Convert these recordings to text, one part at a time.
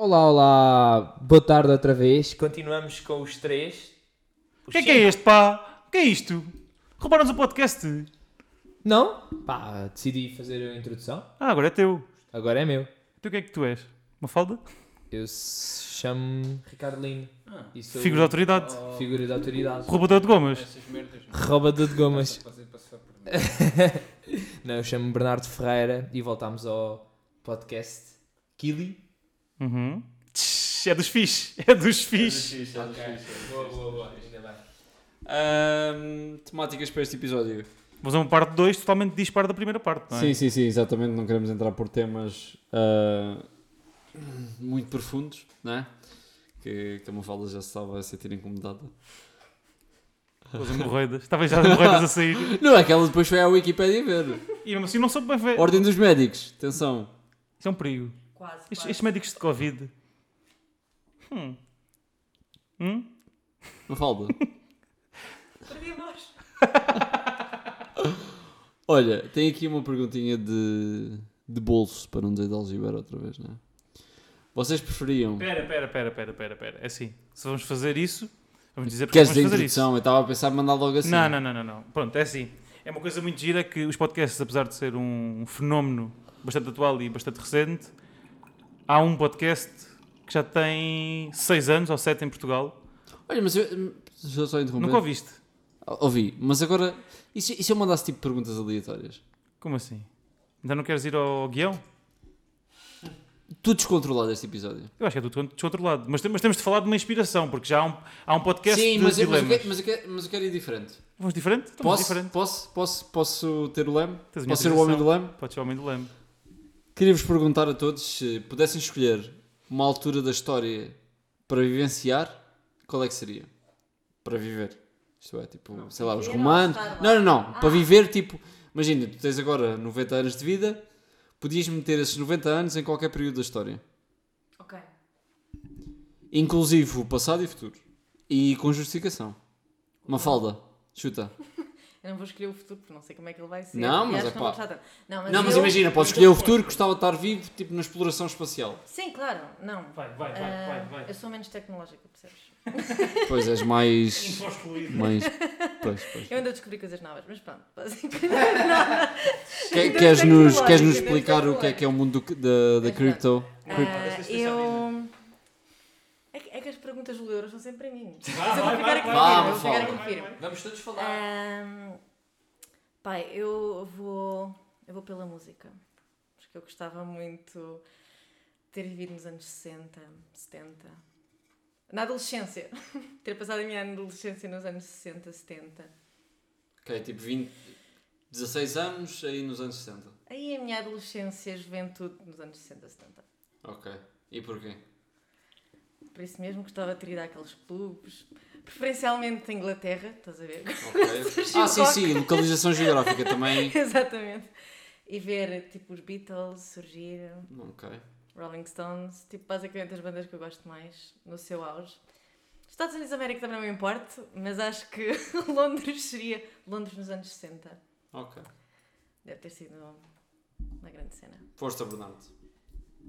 Olá, olá, boa tarde outra vez. Continuamos com os três. O que é que é este, pá? O que é isto? Roubaram-nos o podcast. Não? Pá, decidi fazer a introdução. Ah, agora é teu. Agora é meu. Tu o que é que tu és? Uma falda? Eu se chamo Ricardo Lino. E sou Figura de autoridade. Figura de autoridade. Roubador de gomas. Essas merdas. Roubador de gomas. Fazer passar por mim. Não, eu chamo-me Bernardo Ferreira e voltámos ao podcast Kili. Uhum. Tch, É dos fixe. É dos fixe. Boa, boa, boa. Ainda bem. Ahm, temáticas para este episódio. Vamos a uma parte 2 totalmente disparo da primeira parte, não é? Sim, sim, sim, exatamente. Não queremos entrar por temas ah, muito profundos, não é? Que, que a Mafalda já se estava a sentir incomodada. As hemorroidas. Estava já as hemorroidas a sair. Não, é que ela depois foi à Wikipédia ver. E mesmo assim não sou bem ver. Ordem dos médicos, atenção. Isso é um perigo. Quase, Estes, quase. estes médicos de Covid. Hum. Hum? Mafalda. Perdi a voz. Olha, tem aqui uma perguntinha de, de bolso, para não dizer de algibeira outra vez, não é? Vocês preferiam... Pera, pera, pera, pera, pera, pera. É assim. Se vamos fazer isso, vamos dizer porque Queres vamos dizer fazer isso. introdução? Eu estava a pensar em mandar logo assim. Não, não, não, não, não. Pronto, é assim. É uma coisa muito gira que os podcasts, apesar de ser um fenómeno bastante atual e bastante recente, há um podcast que já tem 6 anos ou 7 em Portugal. Olha, mas eu... Deixa eu só interromper. Nunca ouviste? Ouvi, mas agora... E se, e se eu mandasse tipo perguntas aleatórias? Como assim? Ainda não queres ir ao guião? Tudo descontrolado este episódio. Eu acho que é tudo descontrolado. Mas, mas temos de falar de uma inspiração, porque já há um, há um podcast Sim, mas eu, mas, eu quero, mas, eu quero, mas eu quero ir diferente. Vamos diferente? Então Posso, diferente. posso, posso, posso ter o leme? Posso ser o homem do leme? Pode ser o homem do leme. Queria-vos perguntar a todos se pudessem escolher uma altura da história para vivenciar, qual é que seria? Para viver. Isto é, tipo, sei lá, os romanos. Não, não, não. Ah. Para viver, tipo, imagina, tu tens agora 90 anos de vida, podias meter esses 90 anos em qualquer período da história. Ok. Inclusive o passado e o futuro. E com justificação. Uma falda. Chuta. Eu não vou escolher o futuro porque não sei como é que ele vai ser. Não, mas é que pá. Não, mas, Não, mas eu- imagina, podes escolher o futuro, gostava de estar vivo, tipo na exploração espacial. Sim, claro. Não. Vai, vai, vai, Ah, vai, vai. Eu sou menos tecnológica, percebes? Pois és mais. Mais. Pois, pois. Eu ainda descobri coisas novas, mas pronto. basicamente. Que- queres, nos, queres nos explicar o que é que é o mundo do- da, da cripto? Crypto- Ah, eu. É que, é que as juleiras são sempre a mim. Mas eu vou vai, ficar vai, aqui firme, firme. Vamos todos falar. Ahm, pai, eu vou, eu vou pela música. Porque eu gostava muito de ter vivido nos anos 60, 70. Na adolescência. ter passado a minha adolescência nos anos 60, 70. Ok, tipo 20, 16 anos aí nos anos 60. Aí a minha adolescência, juventude nos anos 60, 70. Ok. E porquê? Por isso mesmo gostava de ter ido àqueles clubes. Preferencialmente Inglaterra, estás a ver? Ok. ah, sim, sim, localização geográfica também. Exatamente. E ver tipo os Beatles surgir. Ok. Rolling Stones, tipo, basicamente as bandas que eu gosto mais no seu auge. Estados Unidos da América também não me importa, mas acho que Londres seria Londres nos anos 60. Ok. Deve ter sido uma grande cena. Força, Bernardo.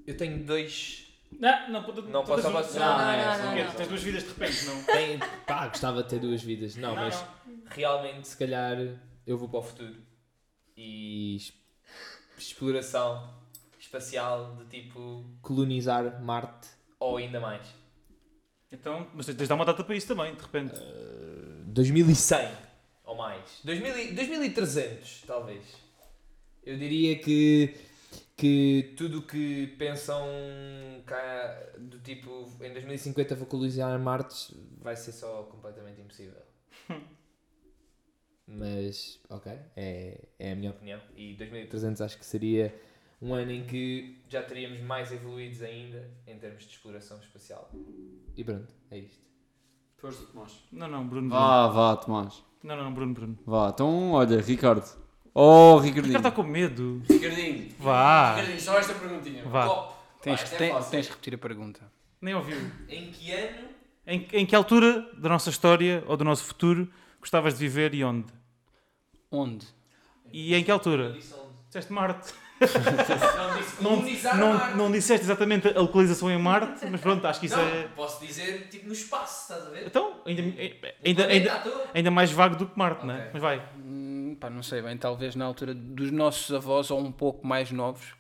Eu tenho dois. Não, não, pode- Não posso avançar. Não, não, é, não, não, que- não. Tens duas vidas de repente, não? Tem- Pá, gostava de ter duas vidas. Não, Não, mas não. realmente, se calhar, eu vou para o futuro. E exploração espacial de tipo colonizar Marte ou ainda mais. Então, mas tens de dar uma data para isso também, de repente. 2100 ou mais. 2000 e- 2300, talvez. Eu diria que, que tudo o que pensam cá, do tipo em 2050 vou colonizar Marte vai ser só completamente impossível. Mas, ok, é, é a minha opinião. E 2300 acho que seria um ano em que já teríamos mais evoluídos ainda em termos de exploração espacial. E pronto, é isto. Força, Tomás. Não, não, Bruno. Bruno. Vá, vá, Tomás. Não, não, Bruno, Bruno. Vá, então olha, Ricardo. Oh, O Ricardinho. cara está com medo. Ricardinho. Vá. Ricardinho, só esta perguntinha. Vá. Top. Tens, é tem- fácil. tens de repetir a pergunta. Nem ouviu. Em que ano Em, em que altura da nossa história ou do nosso futuro gostavas de viver e onde? Onde? E em que altura? disse onde? Disseste Marte. Não disse Não, Marte. não disseste exatamente a localização em Marte, mas pronto, acho que isso Não, é. posso dizer tipo no espaço, estás a ver? Então, ainda, ainda, O ainda, ainda mais vago do que Marte, não é? Mas vai. Pá, não sei bem, talvez na altura dos nossos avós ou um pouco mais novos,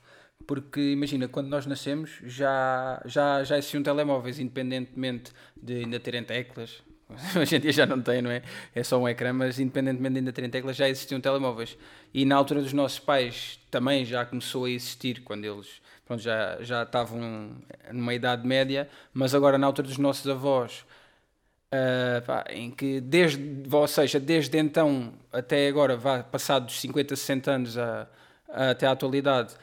porque imagina, quando nós nascemos já, já, já existiam telemóveis, independentemente de ainda terem teclas. Hoje em dia já não tem, não é? É só um ecrã, mas independentemente de ainda terem teclas, já existiam telemóveis. E na altura dos nossos pais também já começou a existir, quando eles pronto, já, já estavam numa idade média, mas agora na altura dos nossos avós, Uh, pá, em que desde, ou seja, desde então até agora, vá, passado dos 50, 60 anos a, a- até à atualidade,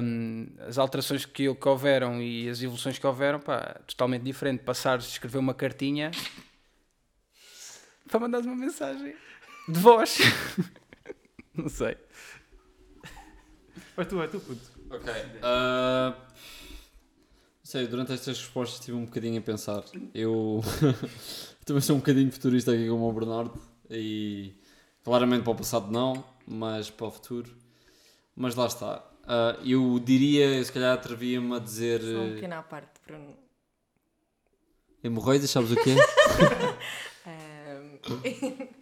um, as alterações que, que houveram e as evoluções que houveram, pá, totalmente diferente. Passares de escrever uma cartinha para mandares uma mensagem de voz. Não sei. Vai tu, vai tu, puto. Ok. não sei, durante estas respostas estive um bocadinho a pensar. Eu também sou um bocadinho futurista aqui como o Bernardo e claramente para o passado não, mas para o futuro. Mas lá está. Ah, eu diria, eu se calhar atrevia-me a dizer Só um eh, pequeno à parte, Bruno. hemorroidas, sabes o quê? Ahm,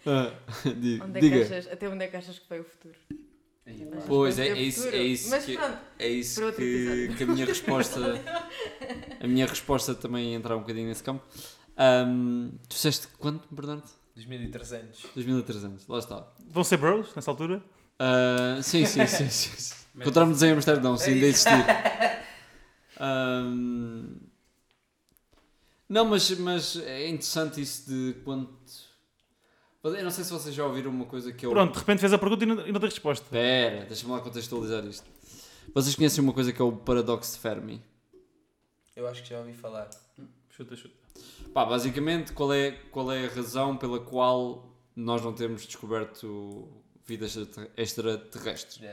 Ah, di- onde é Diga. achas, até onde é que achas que foi o futuro? Achas Pois, é, é isso, é isso Mas que, pronto, é isso que, que a minha resposta a minha resposta também entra um bocadinho nesse campo. Ahm, tu disseste quanto, Bernardo? 2300. 2300, lá está. Vão ser bros nessa altura? Ah, sim, sim, sim. sim, sim. Encontramos em Amsterdão, se ainda existir. Ahm, não, mas, mas é interessante isso de quanto. Eu não sei se vocês já ouviram uma coisa que o. Pronto, de repente fez a pergunta e não, e não tem resposta. Espera, deixa-me lá contextualizar isto. Vocês conhecem uma coisa que é o paradoxo de Fermi? Eu acho que já ouvi falar. Chuta, chuta. Pá, basicamente, qual é, qual é a razão pela qual nós não temos descoberto vida extra- extraterrestre?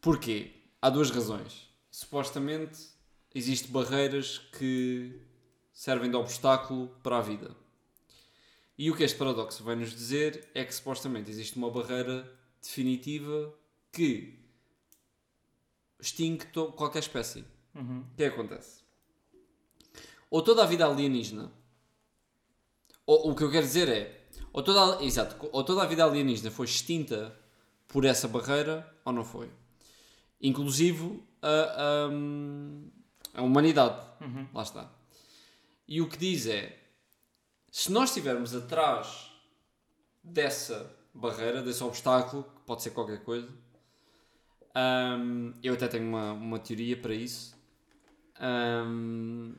Porquê? Há duas razões. Supostamente, existem barreiras que servem de obstáculo para a vida. E o que este paradoxo vai nos dizer é que supostamente existe uma barreira definitiva que extingue qualquer espécie. Uhum. O que é que acontece? Ou toda a vida alienígena, ou o que eu quero dizer é, ou toda a, exato, ou toda a vida alienígena foi extinta por essa barreira, ou não foi. Inclusive a, a, a humanidade. Uhum. Lá está. E o que diz é, se nós estivermos atrás dessa barreira, desse obstáculo, que pode ser qualquer coisa, hum, eu até tenho uma, uma teoria para isso. hum,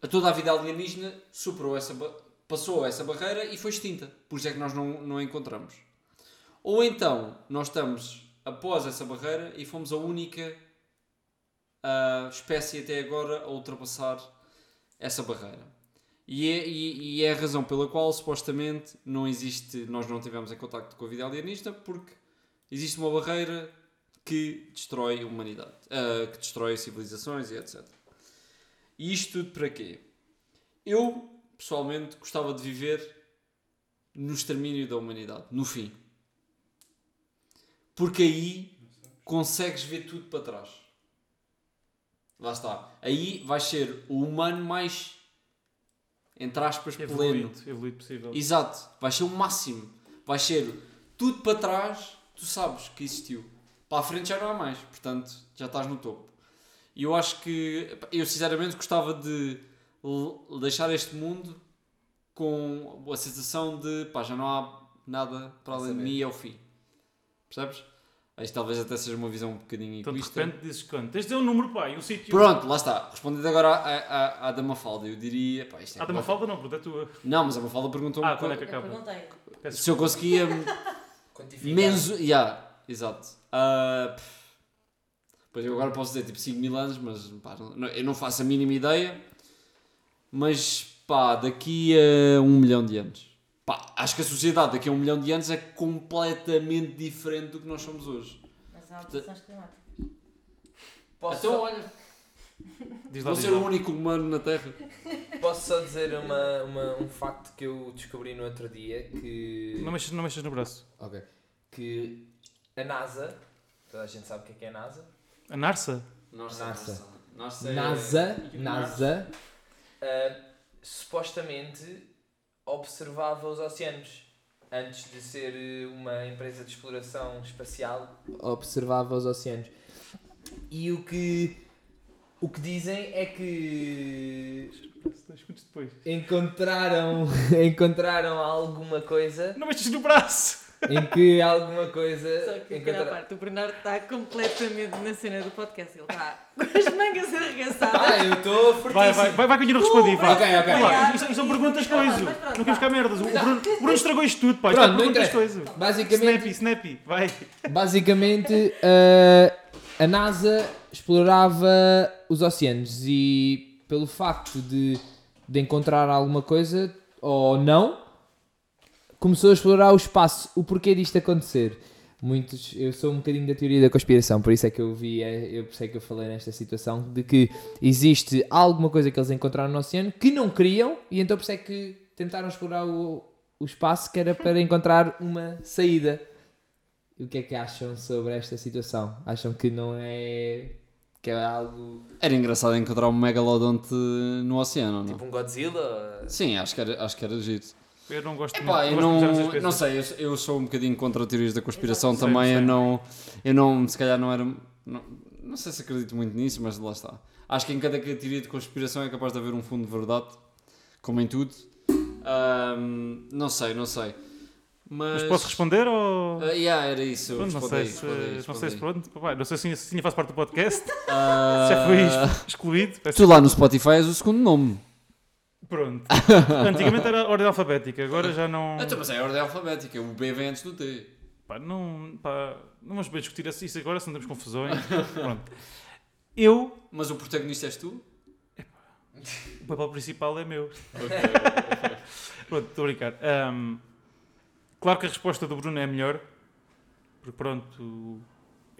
a toda a vida alienígena superou essa, passou essa barreira e foi extinta. Por isso é que nós não, não a encontramos. Ou então, nós estamos após essa barreira e fomos a única ah, espécie até agora a ultrapassar essa barreira. E é, e- e é a razão pela qual supostamente não existe, nós não tivemos em contacto com a vida alienígena porque existe uma barreira que destrói a humanidade, ah, que destrói civilizações e etc. E isto tudo para quê? Eu, pessoalmente, gostava de viver no extermínio da humanidade, no fim. Porque aí consegues ver tudo para trás. Lá está. Aí vais ser o humano mais, entre aspas, pleno. Evoluído, evoluído possível. Exato. Vais ser o máximo. Vais ser tudo para trás, tu sabes que existiu. Para a frente já não há mais. Portanto, já estás no topo. E eu acho que, eu sinceramente gostava de deixar este mundo com a sensação de, pá, já não há nada para além de mim e é o fim. Percebes? Isto talvez até seja uma visão um bocadinho Então de repente dizes quanto? Tens de dizer um número, pá, e um sítio. Pronto, lá está. Respondendo agora à, à, à da Mafalda, eu diria. Pá, isto é da Mafalda não, porque é tua. Não, mas a Mafalda perguntou-me Ah, quando é que Eu acaba? perguntei. Peço se eu conseguia Quantificar. menos. Yeah, exato. Pff. pois eu agora posso dizer tipo 5 mil anos, mas pá, não- eu não faço a mínima ideia. Mas pá, daqui a um milhão de anos. Pá, acho que a sociedade daqui a um milhão de anos é completamente diferente do que nós somos hoje. Mas há alterações climáticas. Posso, então, só, olha, Diz lá, vou diz ser o lá. único humano na Terra. posso só dizer uma, uma, um facto que eu descobri no outro dia que. Não mexas, não mexas no braço. Ok. Que a NASA Toda a gente sabe o que é, que é a NASA. A Narsa? Nossa, NASA. nossa. Nossa, é- NASA, NASA ah, supostamente observava os oceanos. Antes de ser eh, uma empresa de exploração espacial, observava os oceanos. E o que, o que dizem é que encontraram, encontraram alguma coisa Não mexes no braço! Em que alguma coisa. Só que pequena encontra- parte, o Bernardo está completamente na cena do podcast. Ele está com as mangas arregaçadas. Ah, eu estou fortíssimo. Vai, vai, vai, vai que eu não respondi. Vai. Ok, ok. Vai Isto, isto são perguntas coisas. Não quero ficar merdas. O Bruno, Bruno estragou isto tudo, pá. Isto Pronto, perguntas coisas. Basicamente, Snappy, snappy. Vai. basicamente uh, a NASA explorava os oceanos e pelo facto de, de encontrar alguma coisa ou não, começou a explorar o espaço. O porquê disto acontecer? Muitos, eu sou um bocadinho da teoria da conspiração, por isso é que eu vi, é, eu sei que eu falei nesta situação de que existe alguma coisa que eles encontraram no oceano que não queriam e então por isso é que tentaram explorar o, o espaço que era para encontrar uma saída. E o que é que acham sobre esta situação? Acham que não é. que é algo. Era engraçado encontrar um megalodonte no oceano, não? tipo um Godzilla? Sim, acho que era, acho que era giro. Eu não gosto Epá, eu muito. essas não, coisas. não sei, eu, eu sou um bocadinho contra teorias da conspiração Sei, também. sei. Eu não, eu não, se calhar não era. Não, não sei se acredito muito nisso, mas lá está. Acho que em cada teoria de conspiração é capaz de haver um fundo de verdade, como em tudo. Ahm, não sei, não sei. Mas, Mas posso responder ou. Ah, yeah, era isso. Pronto, não sei se, não sei se pronto. Pá, Não sei se tinha faz parte do podcast. Ah, Já foi ex- excluído. Peço Tu lá no Spotify és o segundo nome. Pronto. Antigamente era ordem alfabética, agora já não. Então, mas é a ordem alfabética, o B vem antes do T. Pá, não, pá, não vamos bem discutir isso agora, se não temos confusões. Pronto. Eu, Mas o protagonista és tu? o papel principal é meu. Pronto, estou a brincar. Ahm, claro que a resposta do Bruno é melhor. Porque pronto.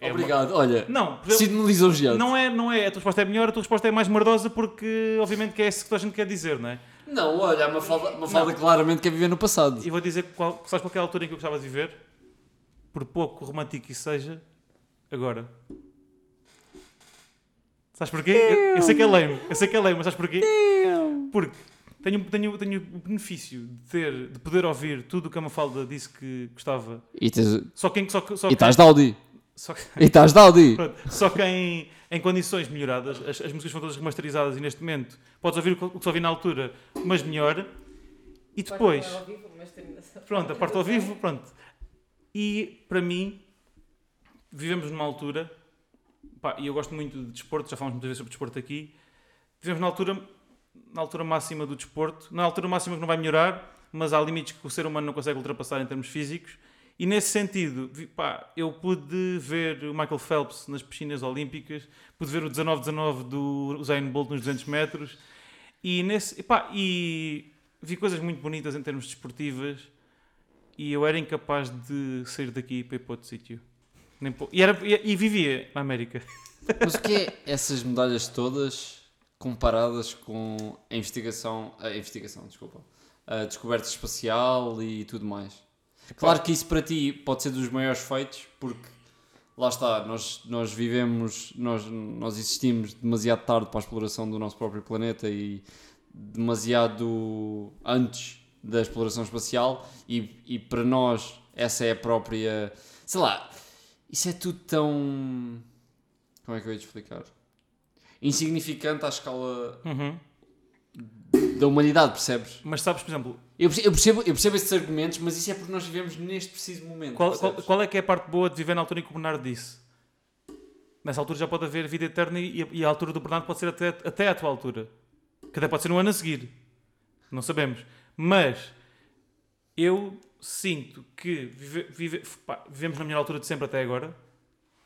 É uma- Obrigado, olha. Não, Sinto-me lisonjeado. não é, não é. A tua resposta é melhor, a tua resposta é mais merdosa porque, obviamente, que é isso que toda a gente quer dizer, não é? Não, olha, uma falda, uma falda claramente quer viver no passado. E vou dizer qual, sabes qual é a altura em que eu gostava de viver? Por pouco romântico que isso seja, agora. Sabes porquê? Eu, eu sei que é lame, eu sei que é lame, mas sabes porquê? Porque tenho, tenho, tenho o benefício de, ter, de poder ouvir tudo o que a Mafalda disse que gostava. E, tens, Só quem. Só, que- só e quem- estás de Audi. Só, E estás de Audi. pronto, só que em, em condições melhoradas, as, as músicas foram todas remasterizadas e neste momento podes ouvir o que, o que só ouvi na altura, mas melhor. E depois. Pronto, a parte ao vivo, pronto. E para mim, vivemos numa altura, pá, e eu gosto muito de desporto, já falamos muitas vezes sobre desporto aqui. Vivemos na altura, na altura máxima do desporto, na altura máxima que não vai melhorar, mas há limites que o ser humano não consegue ultrapassar em termos físicos. E nesse sentido, pá, eu pude ver o Michael Phelps nas piscinas olímpicas, pude ver o 19-19 do Usain Bolt nos 200 metros, e, nesse, epá, e vi coisas muito bonitas em termos desportivas e eu era incapaz de sair daqui para ir para outro sítio. E, era, e, e vivia na América. Mas o que é essas medalhas todas comparadas com a investigação, a investigação, desculpa, a descoberta espacial e tudo mais? Claro que isso para ti pode ser dos maiores feitos, porque lá está, nós, nós vivemos, nós, nós existimos demasiado tarde para a exploração do nosso próprio planeta e demasiado antes da exploração espacial e, e para nós essa é a própria, sei lá, isso é tudo tão como é que eu ia te explicar? Insignificante à escala Uhum. da humanidade, percebes? Mas sabes, por exemplo, Eu percebo, eu, percebo, eu percebo esses argumentos, mas isso é porque nós vivemos neste preciso momento. qual, qual, qual é que é a parte boa de viver na altura em que o Bernardo disse? Nessa altura já pode haver vida eterna e, e a altura do Bernardo pode ser até, até à tua altura. Que até pode ser um ano a seguir. Não sabemos. Mas eu sinto que vive- vive- pá, vivemos na melhor altura de sempre até agora.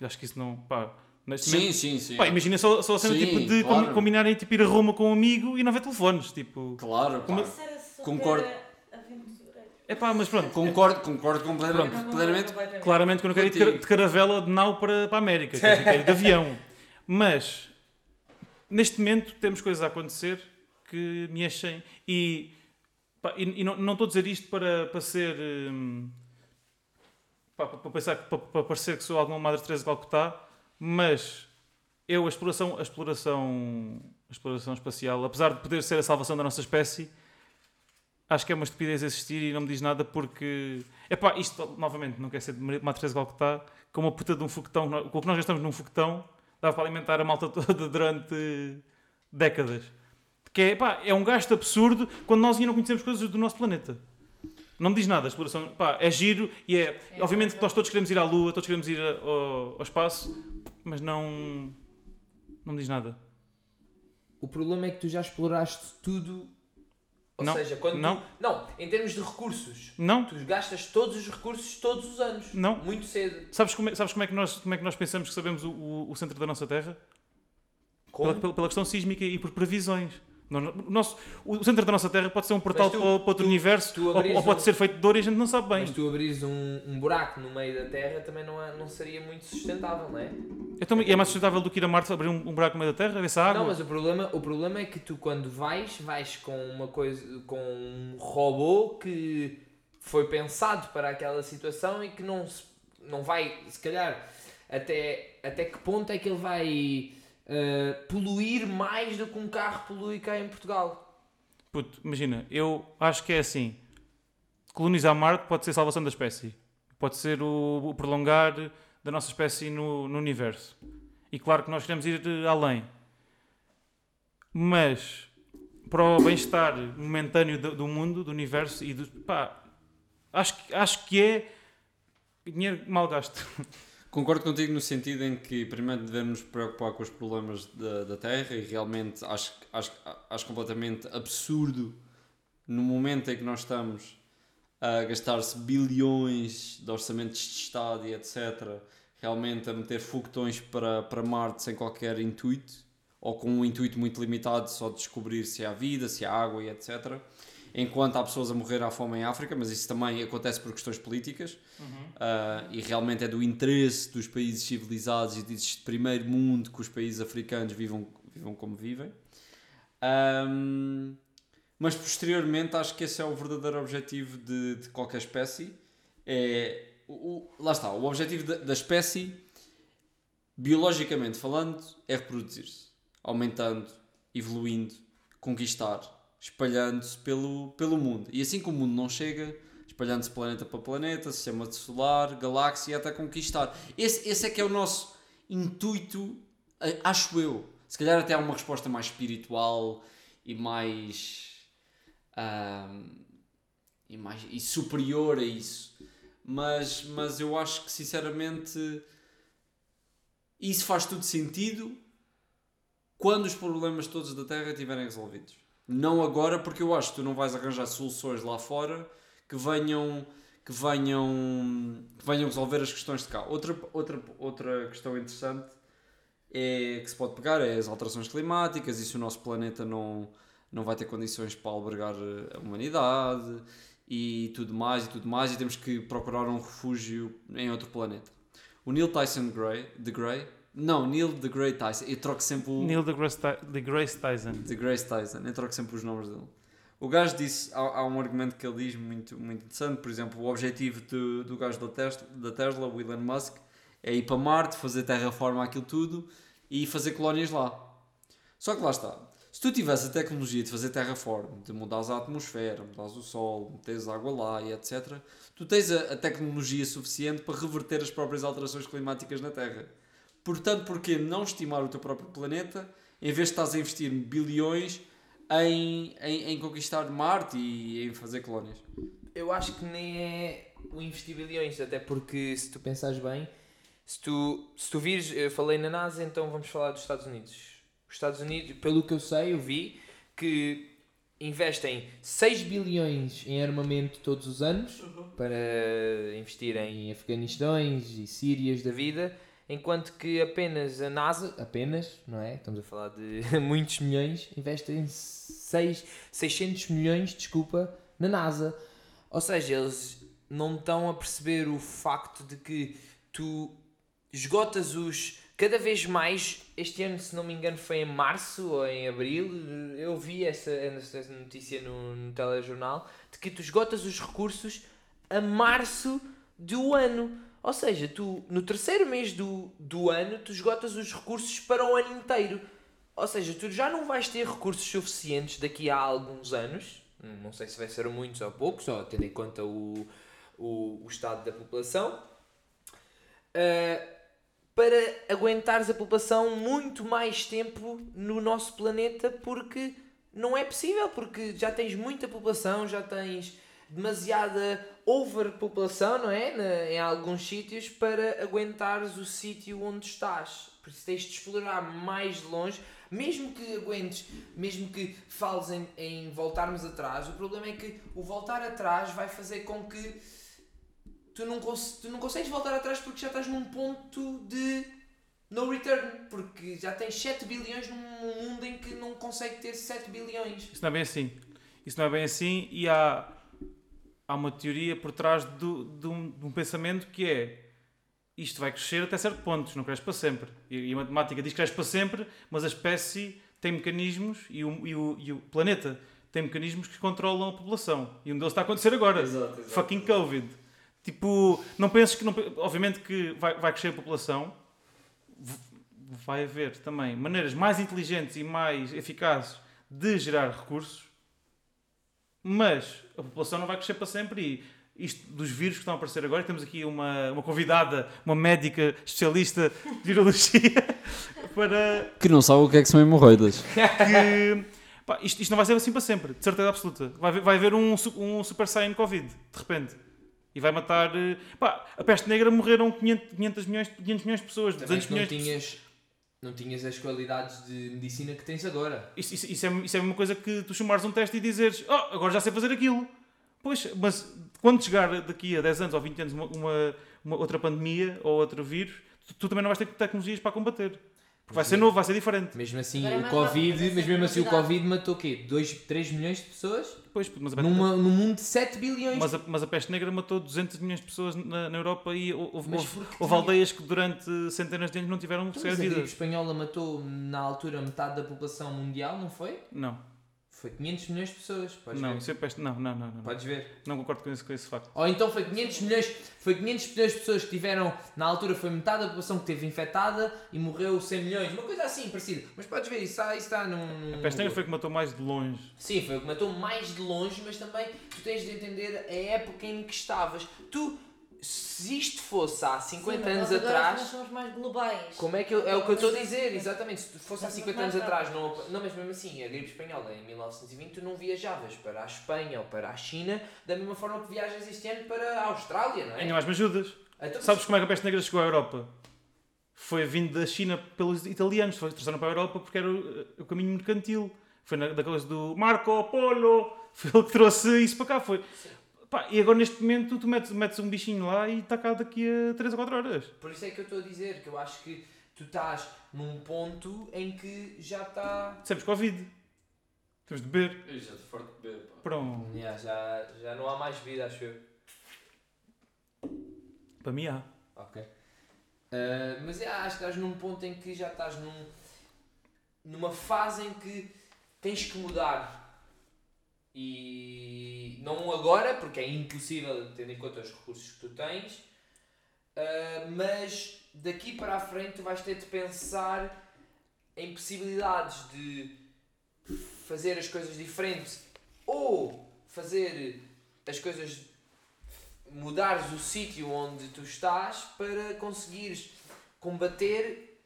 Eu acho que isso não. Pá, neste Sim, momento- sim, sim. Pá, imagina só, só a cena Sim, tipo, de claro. combinarem tipo, ir a Roma com um amigo e não haver telefones. Tipo, Claro, Como- pá. Concordo. É pá, mas pronto. Concordo, concordo completamente. plenamente. Claramente que eu não quero ir de, Contigo. car- de caravela de nau para, para a América, quero ir- quero ir de avião. Mas neste momento temos coisas a acontecer que me enchem e, pá, e, e não, não estou a dizer isto para, para ser hum, pá, para, pensar, que- para, para parecer que sou alguma Madre Teresa de Calcutá, mas eu, a exploração, a exploração, a exploração espacial, apesar de poder ser a salvação da nossa espécie, acho que é uma estupidez existir e não me diz nada porque. Epá, isto, novamente, não quer ser de de Calcutá, com uma puta de um foguetão, com o que nós gastamos num foguetão, dava para alimentar a malta toda durante décadas. Que é, pá, é um gasto absurdo quando nós ainda não conhecemos coisas do nosso planeta. Não me diz nada, a exploração pá, é giro e é. É obviamente que nós todos queremos ir à Lua, todos queremos ir ao, ao espaço, mas não. Não me diz nada. O problema é que tu já exploraste tudo. Ou Não, seja, quando não. tu- não, em termos de recursos, Não? tu gastas todos os recursos todos os anos. Não. Muito cedo. Sabes como é, sabes como é, que, nós, como é que nós pensamos que sabemos o, o, o centro da nossa Terra? Como? Pela, pela, pela questão sísmica e por previsões. O, nosso, o centro da nossa Terra pode ser um portal tu- para, outro tu- universo tu ou, abris ou pode ser feito de ouro e a gente não sabe bem. Mas tu abrires um, um buraco no meio da Terra também não, é- não seria muito sustentável, não é? Então, e é mais sustentável do que ir a Marte abrir um, um buraco no meio da Terra, ver se há água? Não, mas o problema, o problema é que tu quando vais, vais com uma coisa, com um robô que foi pensado para aquela situação e que não, se, não vai, se calhar, até, até que ponto é que ele vai eh, poluir mais do que um carro polui cá em Portugal. Puto, imagina, eu acho que é assim. Colonizar Marte pode ser salvação da espécie. Pode ser o, o prolongar da nossa espécie no, no universo. E claro que nós queremos ir eh, além. Mas para o bem-estar momentâneo do, do mundo, do universo e do. pá, acho, acho que é dinheiro mal gasto. Concordo contigo no sentido em que primeiro devemos nos preocupar com os problemas da, da Terra e realmente acho, acho, acho completamente absurdo no momento em que nós estamos a gastar-se bilhões de orçamentos de Estado e etc. Realmente a meter foguetões para, para Marte sem qualquer intuito ou com um intuito muito limitado só de descobrir se há vida, se há água e etc. Enquanto há pessoas a morrer à fome em África, mas isso também acontece por questões políticas. Uh, e realmente é do interesse dos países civilizados e deste primeiro mundo que os países africanos vivam, vivam como vivem. Um, mas posteriormente acho que esse é o verdadeiro objetivo de, de qualquer espécie. É, o, o- lá está, o objetivo da, da espécie, biologicamente falando, é reproduzir-se, aumentando, evoluindo, conquistar, espalhando-se pelo, pelo mundo. E assim que o mundo não chega, espalhando-se planeta para planeta, sistema solar, galáxia, até conquistar. Esse, esse é que é o nosso intuito, eh, acho eu. Se calhar até há uma resposta mais espiritual e mais. ahm, e, mais e superior a isso. Mas, mas eu acho que sinceramente isso faz tudo sentido quando os problemas todos da Terra estiverem resolvidos. Não agora, porque eu acho que tu não vais arranjar soluções lá fora que venham que venham que venham resolver as questões de cá. Outra outra outra questão interessante é que se pode pegar é as alterações climáticas e se o nosso planeta não não vai ter condições para albergar eh, a humanidade e tudo mais e tudo mais e temos que procurar um refúgio em outro planeta. O Neil Tyson Gray, de Gray, não, Neil de Gray Tyson, eu troco sempre o Neil deGrasse Ty- deGrasse Tyson. de Grace Tyson, eu troco sempre os nomes dele. O gajo disse, há, há um argumento que ele diz muito, muito interessante, por exemplo, o objetivo do, do gajo da Tesla, da Tesla, o Elon Musk, é ir para Marte, fazer terraforma aquilo tudo e fazer colónias lá. Só que lá está, se tu tivesse a tecnologia de fazer terraform, de mudares a atmosfera, mudares o sol, meteres água lá e etc., tu tens a, a tecnologia suficiente para reverter as próprias alterações climáticas na Terra. Portanto, porquê não estimar o teu próprio planeta em vez de estás a investir bilhões em, em, em conquistar Marte e em fazer colónias? Eu acho que nem é o investir bilhões, até porque se tu pensares bem, se tu, se tu vires, eu falei na NASA, então vamos falar dos Estados Unidos. Os Estados Unidos, pelo que eu sei, eu vi que investem 6 bilhões em armamento todos os anos para investir em Afeganistões e Sírias da vida, enquanto que apenas a NASA, apenas, não é? Estamos a falar de muitos milhões, investem 6, 600 milhões, desculpa, na NASA. Ou seja, eles não estão a perceber o facto de que tu esgotas os. Cada vez mais, este ano, se não me engano, foi em março ou em abril, eu vi essa, essa notícia no, no telejornal, de que tu esgotas os recursos a março do ano. Ou seja, tu no terceiro mês do, do ano tu esgotas os recursos para o ano inteiro. Ou seja, tu já não vais ter recursos suficientes daqui a alguns anos. Não sei se vai ser muitos ou poucos, só tendo em conta o, o, o estado da população. Uh, para aguentares a população muito mais tempo no nosso planeta porque não é possível, porque já tens muita população, já tens demasiada overpopulação, não é? Na, em alguns sítios para aguentares o sítio onde estás. Por isso tens de explorar mais longe, mesmo que aguentes, mesmo que fales em, em voltarmos atrás, o problema é que o voltar atrás vai fazer com que tu não, tu não consegues voltar atrás porque já estás num ponto de no return, porque já tens 7 bilhões num mundo em que não consegue ter 7 bilhões. Isso não é bem assim. Isso não é bem assim e há há uma teoria por trás do, de, um, de um pensamento que é isto vai crescer até certo ponto, não cresce para sempre. E, e, a matemática diz que cresce para sempre, mas a espécie tem mecanismos e o, e o, e o planeta tem mecanismos que controlam a população. E um deles está a acontecer agora. Exato, exato. Fucking Covid. Tipo, não penses que. Não, obviamente que vai, vai crescer a população. Vai haver também maneiras mais inteligentes e mais eficazes de gerar recursos mas a população não vai crescer para sempre e isto dos vírus que estão a aparecer agora, temos aqui uma, uma convidada, uma médica especialista de virologia para... Que não sabe o que é que são hemorroidas. Que, pá, isto, isto não vai ser assim para sempre, de certeza absoluta. Vai, vai haver um, um Super Saiyan Covid, de repente. E vai matar... Pá, a peste negra morreram 500, 500, milhões, 500 milhões de pessoas, Também 200 milhões de pessoas não tinhas as qualidades de medicina que tens agora. Isso, isso, isso, é, isso é coisa que tu chamares um teste e dizeres, oh, agora já sei fazer aquilo. Pois, mas quando chegar daqui a 10 anos ou 20 anos uma, uma, uma outra pandemia ou outro vírus, tu, tu, também não vais ter tecnologias para combater. Porque vai ser novo, vai ser diferente. Mesmo assim, o Covid, mas mesmo assim o Covid matou o quê? 2, 3 milhões de pessoas? Pois, mas a Numa, num mundo de 7 bilhões. Mas a, mas a peste negra matou 200 milhões de pessoas na, na Europa e houve, houve, houve aldeias que durante centenas de anos não tiveram então, sequer vida. A gripe espanhola matou na altura metade da população mundial, não foi? Não. Foi 500 milhões de pessoas. Podes não, ver. peste. Não, não, não, não. Podes ver. Não concordo com esse, com esse facto. Ou então foi 500 milhões, foi 500 milhões de pessoas que tiveram, na altura foi metade da população que teve infectada e morreu 100 milhões. Uma coisa assim, parecida. Mas podes ver, isso está num... A peste negra foi o que matou mais de longe. Sim, foi o que matou mais de longe, mas também tu tens de entender a época em que estavas. Tu se isto fosse há 50 Sim, anos atrás. Nós somos mais globais. Como é que eu, é o que eu estou a dizer, exatamente. Se fosse há 50 anos atrás, não, não, mas mesmo assim, a gripe espanhola em 1920, tu não viajavas para a Espanha ou para a China da mesma forma que viajas este ano para a Austrália, não é? Ainda mais me ajudas. Então, Sabes como é que a peste negra chegou à Europa? Foi vindo da China pelos italianos, trouxeram para a Europa porque era o, o caminho mercantil. Foi na, daquelas do Marco Polo, foi ele que trouxe isso para cá. Foi. Sim. Pá, e agora neste momento tu metes, metes um bichinho lá e está cá daqui a 3 ou 4 horas. Por isso é que eu estou a dizer que eu acho que tu estás num ponto em que já está. Sabes Covid. Temos de beber. Eu já estou forte de beber. Pá. Pronto. Yeah, já, já não há mais vida, acho eu. Para mim há. Ok. Uh, mas yeah, acho que estás num ponto em que já estás num, numa fase em que tens que mudar e não agora, porque é impossível tendo em conta os recursos que tu tens, uh, mas daqui para a frente tu vais ter de pensar em possibilidades de fazer as coisas diferentes ou fazer as coisas mudares o sítio onde tu estás para conseguires combater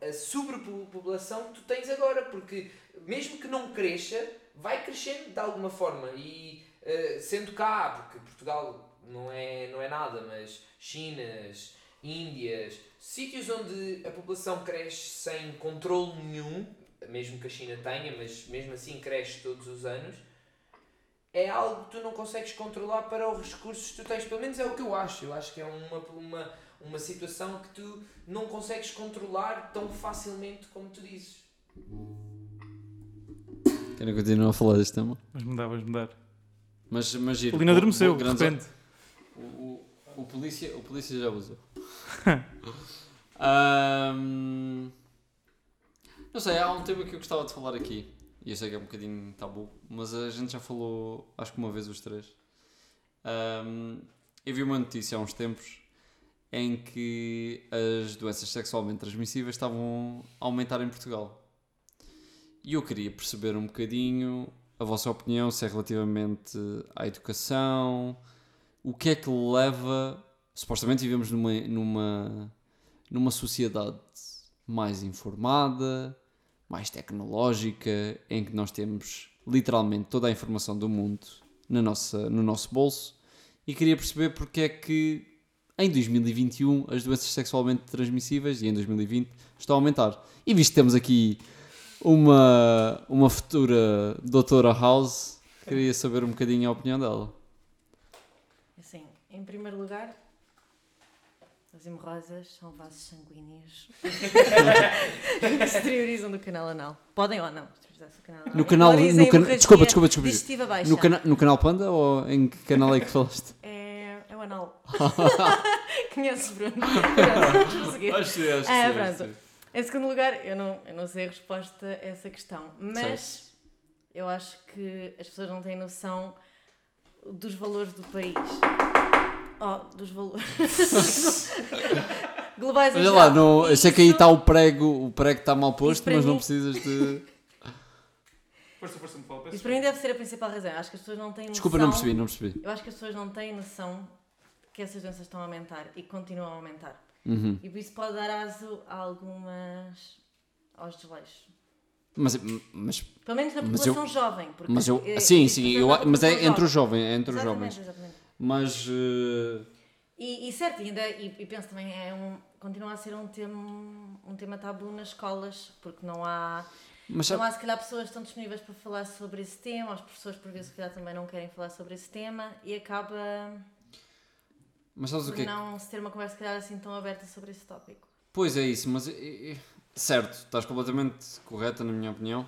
a sobrepopulação que tu tens agora, porque mesmo que não cresça, vai crescendo de alguma forma e uh, sendo cá, porque Portugal não é, não é nada, mas Chinas, Índias, sítios onde a população cresce sem controle nenhum, mesmo que a China tenha, mas mesmo assim cresce todos os anos, é algo que tu não consegues controlar para os recursos que tu tens. Pelo menos é o que eu acho. Eu acho que é uma, uma, uma situação que tu não consegues controlar tão facilmente como tu dizes. Querem continuar a falar deste tema? Vais mudar, vais mudar. Mas, mas giro. O Lino adormeceu, de repente. O, o, o, polícia, o polícia já usou. um, não sei, há um tema que eu gostava de falar aqui. E eu sei que é um bocadinho tabu, mas a gente já falou, acho que uma vez os três. Um, eu vi uma notícia há uns tempos em que as doenças sexualmente transmissíveis estavam a aumentar em Portugal. E eu queria perceber um bocadinho a vossa opinião se é relativamente à educação, o que é que leva. Supostamente vivemos numa, numa, numa sociedade mais informada, mais tecnológica, em que nós temos literalmente toda a informação do mundo na nossa, no nosso bolso e queria perceber porque é que em 2021 as doenças sexualmente transmissíveis e em 2020 estão a aumentar. E visto que temos aqui uma, uma futura doutora House, queria saber um bocadinho a opinião dela. Assim, em primeiro lugar, as hemorroidas são vasos sanguíneos que se exteriorizam do canal anal. Podem ou não exteriorizar-se do canal anal. No canal. No hemorragia desculpa, desculpa, desculpa. No, cana no canal Panda ou em que canal é que falaste? É, é o anal. Conheces, Bruno? Pronto, vamos prosseguir. Ah, pronto. Em segundo lugar, eu não, eu não sei a resposta a essa questão, mas eu acho que as pessoas não têm noção dos valores do país. Oh, dos valores. Globais Olha lá, não, eu sei que aí está o prego, o prego está mal posto, mas não mim- precisas de. Força, força, me fala. peço Isso para mim deve ser a principal razão. Eu acho que as pessoas não têm noção. Desculpa, não percebi, não percebi. Eu acho que as pessoas não têm noção que essas doenças estão a aumentar e que continuam a aumentar. Uhum. E por isso pode dar aso a algumas. aos desleixos. Mas, mas, Pelo menos na população jovem. Porque mas eu. é- Sim, sim, eu, mas é entre os jovens. É entre os Exatamente, jovens. exatamente. Mas. eh, E, e certo, ainda, e, e penso também, é um, continua a ser um tema, um tema tabu nas escolas, porque não há, mas não há se calhar pessoas que estão disponíveis para falar sobre esse tema, as pessoas por vezes se calhar também não querem falar sobre esse tema e acaba mas sabes o que não se ter uma conversa calhar assim tão aberta sobre esse tópico. Pois é isso, mas. eh, eh, Certo, estás completamente correta na minha opinião.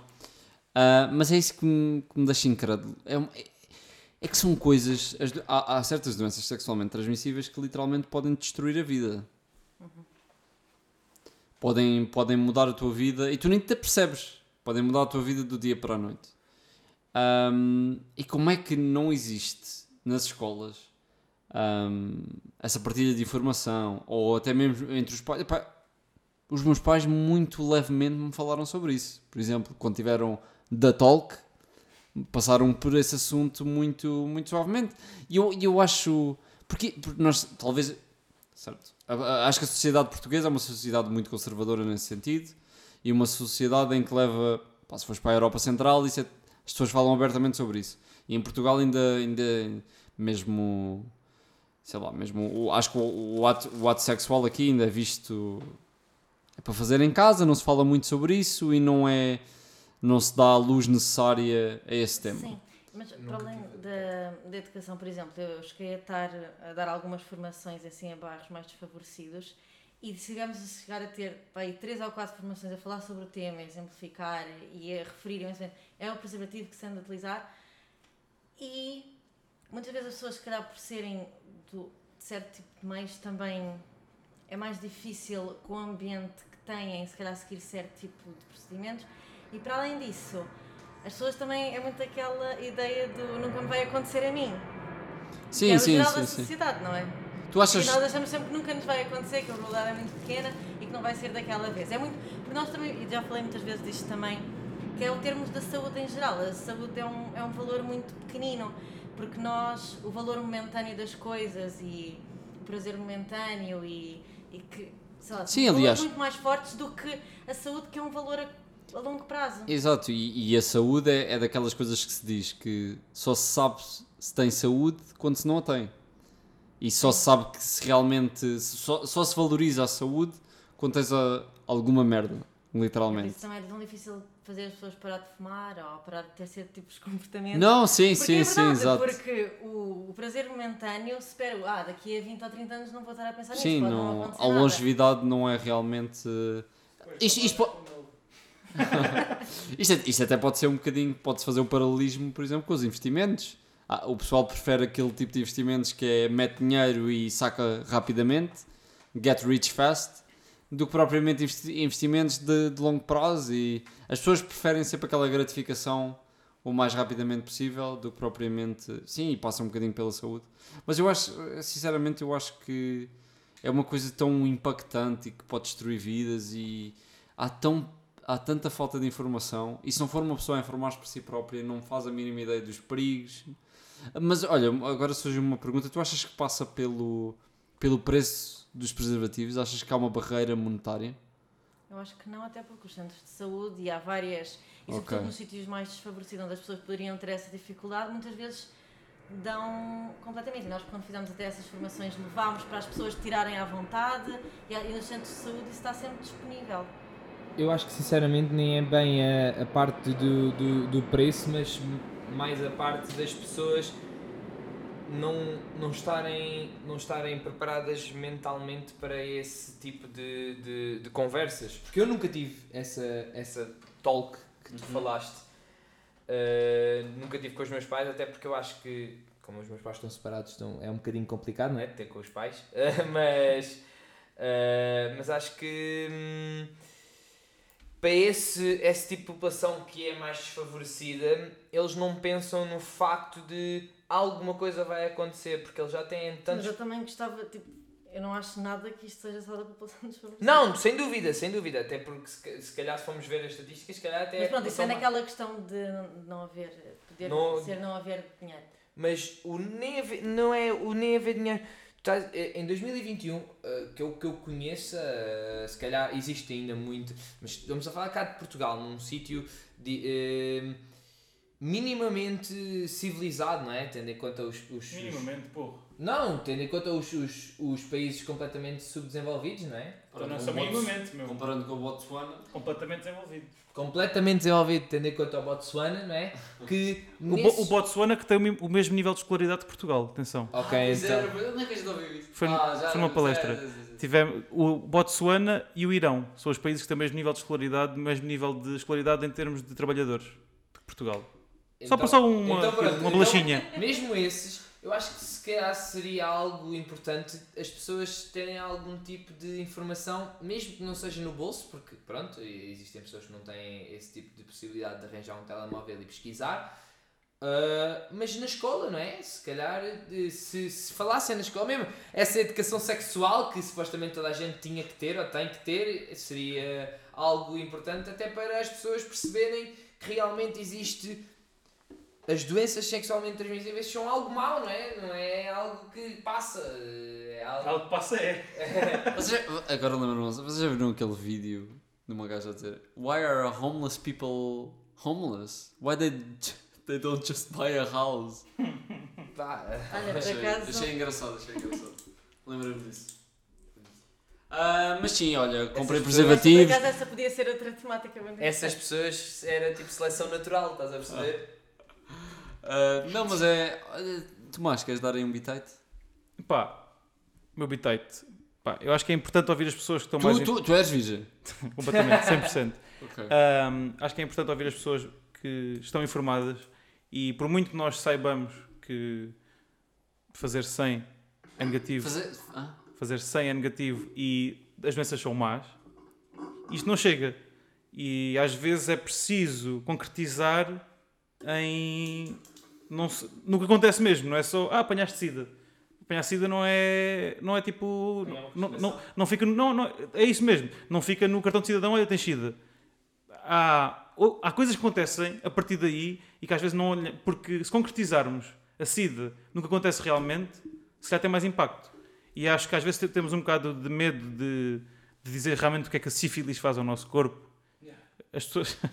Ah, mas é isso que me, que me deixa incrédulo. É, um- é- é que são coisas. as há, há certas doenças sexualmente transmissíveis que literalmente podem destruir a vida. Podem, podem mudar a tua vida e tu nem te percebes. Podem mudar a tua vida do dia para a noite. Ahm, e como é que não existe nas escolas ahm, essa partilha de informação ou até mesmo entre os pais? Epá, os meus pais muito levemente me falaram sobre isso. Por exemplo, quando tiveram da Talk, passaram por esse assunto muito, muito suavemente. E eu, eu acho. Porque, porque nós, talvez. Certo. Acho que a sociedade portuguesa é uma sociedade muito conservadora nesse sentido e uma sociedade em que leva. Pá, se fores para a Europa Central, isso é- as pessoas falam abertamente sobre isso. E em Portugal, ainda, ainda mesmo. Sei lá, mesmo. o- Acho que o, o, ato, o ato sexual aqui ainda é visto. É para fazer em casa, não se fala muito sobre isso e não é. Não se dá a luz necessária a esse tema. Sim, mas para além da, da educação, por exemplo, eu cheguei a, estar a dar algumas formações assim a bairros mais desfavorecidos e chegamos a chegar a ter pá, aí três ou quatro formações a falar sobre o tema, a exemplificar e a referir é o preservativo que se anda a utilizar e muitas vezes as pessoas, se calhar por serem do, de certo tipo de meios, também é mais difícil com o ambiente que têm, se calhar seguir certo tipo de procedimentos e para além disso as pessoas também é muito aquela ideia do nunca me vai acontecer a mim. que Sim, é o sim, geral sim, da sim. sociedade, não é? Tu achas. E nós achamos sempre que nunca nos vai acontecer, que a probabilidade é muito pequena e que não vai ser daquela vez. É muito. Porque nós também, e já falei muitas vezes disto também, que é o termos da saúde em geral. A saúde é um, é um valor muito pequenino, porque nós, o valor momentâneo das coisas e o prazer momentâneo e, e que. Sei lá, Sim, aliás- muito mais fortes do que a saúde, que é um valor a, a longo prazo. Exato, e, e a saúde é, é daquelas coisas que se diz que só se sabe se tem saúde quando se não a tem. E só se sabe que se realmente. Só, só se valoriza a saúde quando tens a- alguma merda, literalmente. isso também é tão difícil fazer as pessoas parar de fumar ou parar de ter certo tipos de comportamento. Não, sim, Porque sim, é sim, verdade, exato. Porque o, o prazer momentâneo, espero, ah, daqui a 20 ou 30 anos não vou estar a pensar nisso, Sim, não, não a nada. longevidade não é realmente. Isto, isto, po- isto, é- isto até pode ser um bocadinho. Pode-se fazer o paralelismo, por exemplo, com os investimentos. Ah, o pessoal prefere aquele tipo de investimentos que é mete dinheiro e saca rapidamente, get rich fast, do que propriamente investi- investimentos de, de longo prazo. E as pessoas preferem sempre aquela gratificação o mais rapidamente possível do que propriamente. Sim, e passa um bocadinho pela saúde. Mas eu acho, sinceramente, eu acho que é uma coisa tão impactante e que pode destruir vidas e há, tão, há tanta falta de informação. E se não for uma pessoa a informar-se por si própria, não faz a mínima ideia dos perigos. Mas olha, agora surge uma pergunta: tu achas que passa pelo, pelo preço dos preservativos? Achas que há uma barreira monetária? Eu acho que não, até porque os centros de saúde e há várias, e sobretudo Ok. nos sítios mais desfavorecidos onde as pessoas poderiam ter essa dificuldade, muitas vezes dão completamente. E nós, quando fizemos até essas formações, levámos para as pessoas tirarem à vontade e, e nos centros de saúde isso está sempre disponível. Eu acho que sinceramente nem é bem a, a parte do, do, do preço, mas mais a parte das pessoas não, não, estarem, não estarem preparadas mentalmente para esse tipo de, de, de conversas. Porque eu nunca tive essa, essa talk que tu falaste. Uh, nunca tive com os meus pais, até porque eu acho que, como os meus pais estão separados, estão, é um bocadinho complicado, não é? Ter com os pais. Uh, mas, uh, mas acho que. hum, para esse, esse tipo de população que é mais desfavorecida, eles não pensam no facto de alguma coisa vai acontecer, porque eles já têm Mas tantos. eu também gostava, tipo, eu não acho nada que isto seja só da população desfavorecida. Não, sem dúvida, sem dúvida, até porque se, se calhar se formos ver as estatísticas, se calhar até. Mas pronto, isso é naquela questão de não haver, poder Não- ser não haver dinheiro. Mas o nem haver, não é o nem haver dinheiro. Estás- eh, em 2021, eh, que eu, que eu conheça, eh, se calhar existe ainda muito, mas estamos a falar cá de Portugal, num sítio de, eh, minimamente civilizado, não é? Tendo em conta os. os- os- Minimamente, porra. não, tendo em conta os, os, os países completamente subdesenvolvidos, não é? Então não o Bots- minimamente, meu. Comparando com o Botswana. Completamente desenvolvido. Completamente desenvolvido, tendo em conta o Botswana, não é? Que. O, Bo- nesse- o Botswana que tem o, o mesmo nível de escolaridade de Portugal, atenção. Ok, Pois então. era, onde é que a gente ouviu isso? Foi- Ah, já- foi numa palestra. é, é. Tivemos o Botswana e o Irão. São os países que têm o mesmo nível de escolaridade, o mesmo nível de escolaridade em termos de trabalhadores de Portugal. Só Então- passar uma, então pronto, uma então- bolachinha. Mesmo esses, eu acho que se calhar seria algo importante as pessoas terem algum tipo de informação, mesmo que não seja no bolso, porque pronto, existem pessoas que não têm esse tipo de possibilidade de arranjar um telemóvel e pesquisar. ah, mas na escola, não é? Se calhar, se, se falassem na escola mesmo, essa educação sexual que supostamente toda a gente tinha que ter ou tem que ter, seria algo importante até para as pessoas perceberem que realmente existe as doenças sexualmente transmissíveis são algo mau, não é? Não é algo que passa. É algo. Algo que passa é. Agora lembro-me, vocês já viram aquele vídeo de uma gaja a dizer Why are homeless people homeless? Why they, they don't just buy a house? Pá, Olha, por Achei, acaso. achei engraçado, achei engraçado. Lembro-me disso. Ah, mas sim, olha, comprei pessoas- Por preservativos. acaso essa podia ser outra temática essas pessoas era tipo seleção natural, estás a perceber? Ah, não, mas é. Tomás, queres dar aí um bitite? Pá, meu bitite. Pá, eu acho que é importante ouvir as pessoas que estão mais. Tu, tu, tu és virgem. Completamente, 100%. Ok. Ahm, acho que é importante ouvir as pessoas que estão informadas e por muito que nós saibamos que fazer 100 é negativo, Fazer. Ah? fazer 100 é negativo e as doenças são más, isto não chega. E às vezes é preciso concretizar em. Não se- que acontece mesmo, não é só. Ah, apanhaste sida. Apanhar sida não é. Não é tipo. Não Não, não, não fica. Não, não, é isso mesmo. Não fica no cartão de cidadão, olha, tens sida. Há, há coisas que acontecem a partir daí e que às vezes não. Porque se concretizarmos a sida no que acontece realmente, se calhar tem mais impacto. E acho que às vezes te- temos um bocado de medo de, de dizer realmente o que é que a sífilis faz ao nosso corpo. As pessoas.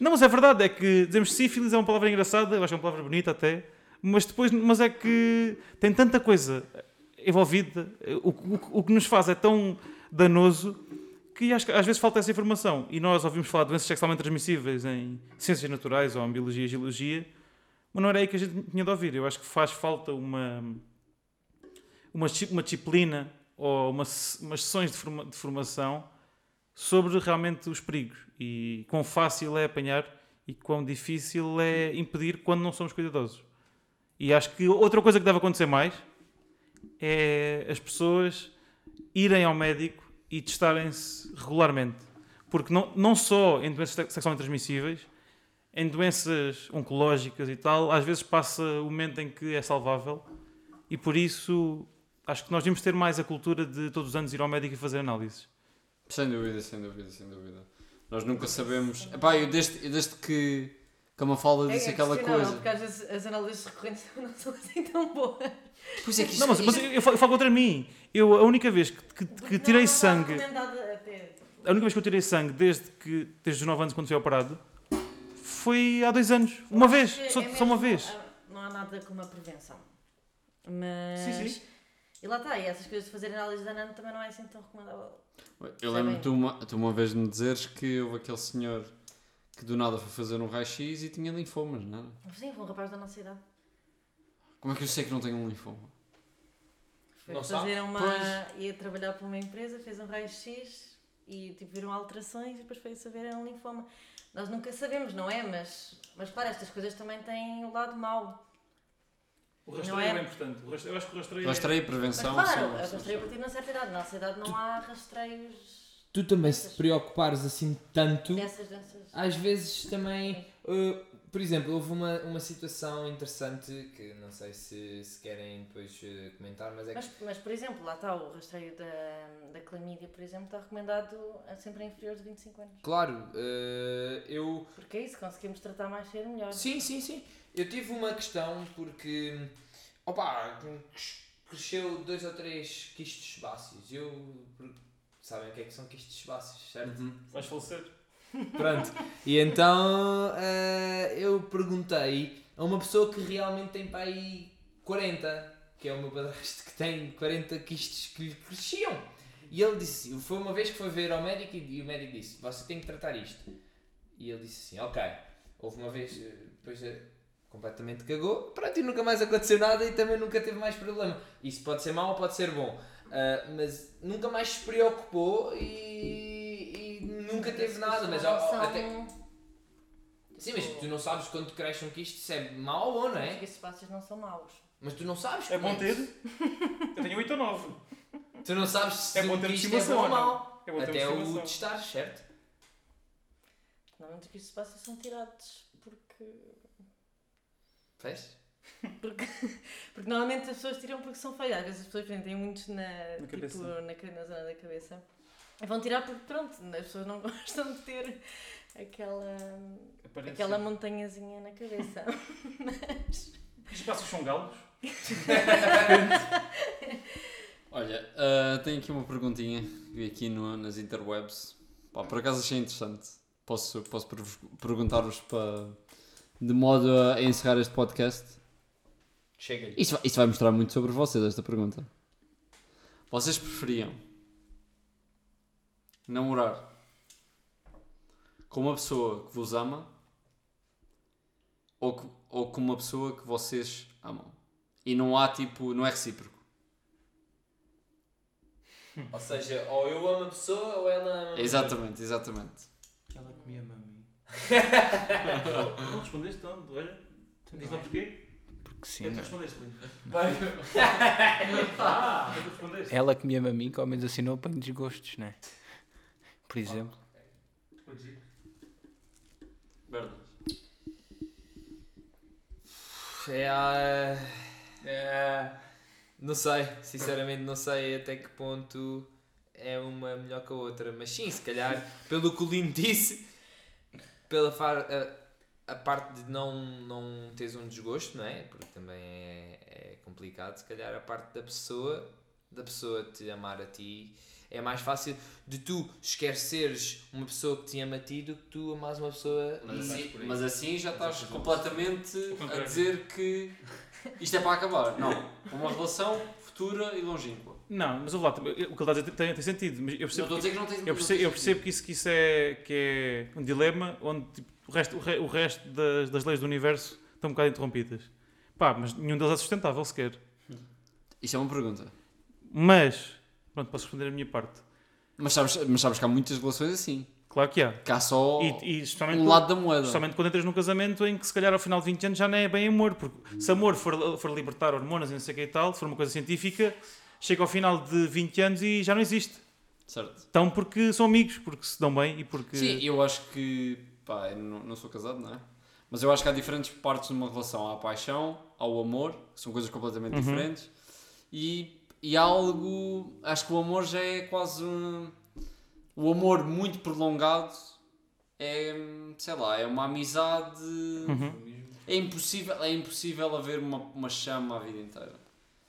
Não, mas é verdade, é que dizemos sífilis é uma palavra engraçada, eu acho que é uma palavra bonita até, mas depois, mas é que tem tanta coisa envolvida, o, o, o que nos faz é tão danoso que acho que às vezes falta essa informação. E nós ouvimos falar de doenças sexualmente transmissíveis em ciências naturais ou em biologia e geologia, mas não era aí que a gente tinha de ouvir. Eu acho que faz falta uma, uma, uma disciplina ou uma, umas sessões de, forma- de formação sobre realmente os perigos e quão fácil é apanhar e quão difícil é impedir quando não somos cuidadosos. E acho que outra coisa que deve acontecer mais é as pessoas irem ao médico e testarem-se regularmente. Porque não, não só em doenças sex- sexualmente transmissíveis, em doenças oncológicas e tal, às vezes passa o momento em que é salvável e por isso acho que nós devíamos ter mais a cultura de todos os anos ir ao médico e fazer análises. Sem dúvida, sem dúvida, sem dúvida. Nós nunca sabemos. Epá, eu desde, eu desde que, que a Mafalda É, disse é aquela coisa. Porque às vezes as análises recorrentes não são assim tão boas. Pois é que isto, Não, mas, mas eu, falo, eu falo contra mim. Eu, a única vez que, que- que Porque tirei não- não sangue, a única vez que eu tirei sangue desde, que, desde os 9 anos quando fui operado, foi há dois anos. Uma vez, só, é só uma vez. Não há nada como a prevenção. Mas. Sim, sim. E lá está, e essas coisas de fazer análise de anano também não é assim tão recomendável. Eu lembro-me tu uma, tu uma vez me dizeres que houve aquele senhor que do nada foi fazer um raio-x e tinha linfomas, não era? Sim, foi um rapaz da nossa idade. Como é que eu sei que não tenho um linfoma? Foi Não fazer sabe? uma. Pois. ia trabalhar para uma empresa, fez um raio-x e tipo, viram alterações e depois foi saber era um linfoma. Nós nunca sabemos, não é? Mas, mas claro, estas coisas também têm o lado mau. O rastreio Não é? é bem importante. Eu acho que o rastreio Rastreio e Mas prevenção claro, são- a são- rastreio a partir de uma certa idade. Na nossa idade não há rastreios Tu também se te preocupares assim tanto, dessas doenças. às vezes também. uh, por exemplo, houve uma, uma situação interessante que não sei se, se querem depois uh, comentar, mas é que. Mas, mas, por exemplo, lá está o rastreio da, da clamídia, por exemplo, está recomendado a sempre a inferior de 25 anos. Claro, uh, eu. Porque é isso, conseguimos tratar mais cedo melhor. Sim, sim, sim. Eu tive uma questão porque. Opa, cresceu dois ou três quistes sebáceos. Eu. Sabem o que é que são quistes sebáceos, certo? Uhum. Vais falecer. Pronto. E então eh, eu perguntei a uma pessoa que realmente tem para aí 40, que é o meu padrasto que tem 40 quistes que lhe cresciam. E ele disse, foi uma vez que foi ver ao médico e, e o médico disse, você tem que tratar isto. E ele disse assim, ok. Houve uma vez, eh, depois eh, completamente cagou, pronto, e nunca mais aconteceu nada e também nunca teve mais problema. Isso pode ser mau ou pode ser bom. Ah, mas nunca mais se preocupou e nunca teve nada. Mas ó, ó, São- até, Sim, mas tu não sabes quando cresce um quisto se é mau ou não é? quistes sebáceos não são maus. Mas tu não sabes. É bom como ter? Eu tenho 8 ou 9. Tu não sabes se É bom um ter quisto é bom ou mau. É bom ter Até o testar, certo? Normalmente os quistes sebáceos são tirados porque... Fez? porque... Porque normalmente as pessoas tiram porque são feias. Às vezes as pessoas têm muitos na, Na tipo, na, na zona da cabeça. Vão tirar porque pronto, as pessoas não gostam de ter aquela, aquela montanhazinha na cabeça. Os espaços são galos? Olha, ah, tenho aqui uma perguntinha que vi aqui no- nas interwebs. Pá, por acaso achei interessante. Posso, posso per- perguntar-vos para. de modo a encerrar este podcast. Chega-lhe. Isto, isto vai mostrar muito sobre vocês, esta pergunta. Vocês preferiam namorar com uma pessoa que vos ama ou, ou com uma pessoa que vocês amam? E não há tipo, não é recíproco. Ou seja, ou eu amo a pessoa ou ela ama a. Exatamente, exatamente. Ela comia-me a mim. Não respondeste tanto, olha. Diz lá porquê? Porque sim. que é que tu não é? respondeste? Vai. Ah, que é que tu respondeste? Ela comia-me a mim, que ao menos assim não apanho desgostos, né? Por exemplo. É, ah, é, não sei, sinceramente não sei até que ponto é uma melhor que a outra, mas sim, se calhar, pelo que o Lino disse, pela far, a, a parte de não, não teres um desgosto, não é? Porque também é, é complicado, se calhar a parte da pessoa, da pessoa te amar a ti, é mais fácil de tu esqueceres uma pessoa que te ama a ti do que tu amares uma pessoa Mas e- assim, mas assim já estás completamente a dizer que isto é para acabar. Não. Uma relação futura e longínqua. Não, mas ouve lá, o que ele está a dizer tem, tem sentido. Mas eu Não percebo, estou a dizer que não tens eu percebo, eu percebo que, isso, que isso é, que é um dilema onde tipo, o resto, o re- o resto das, das leis do universo estão um bocado interrompidas. Pá, mas nenhum deles é sustentável sequer. Isto é uma pergunta. Mas, pronto, posso responder a minha parte. Mas sabes, mas sabes que há muitas relações assim. Claro que há. Que há só E, e um lado da moeda. especialmente quando entras num casamento em que se calhar ao final de 20 anos já não é bem amor. Porque se amor for, for libertar hormonas e não sei o que e tal, se for uma coisa científica, chega ao final de 20 anos e já não existe. Certo. Estão porque são amigos, porque se dão bem e porque. Sim, eu acho que. Pá, eu não, não sou casado, não é? Mas eu acho que há diferentes partes numa relação. Há a paixão, há o amor, que são coisas completamente Uhum. diferentes. E, e algo. Acho que o amor já é quase um. O amor muito prolongado é. sei lá, é uma amizade. Uhum. É, impossível, é impossível haver uma, uma chama a vida inteira.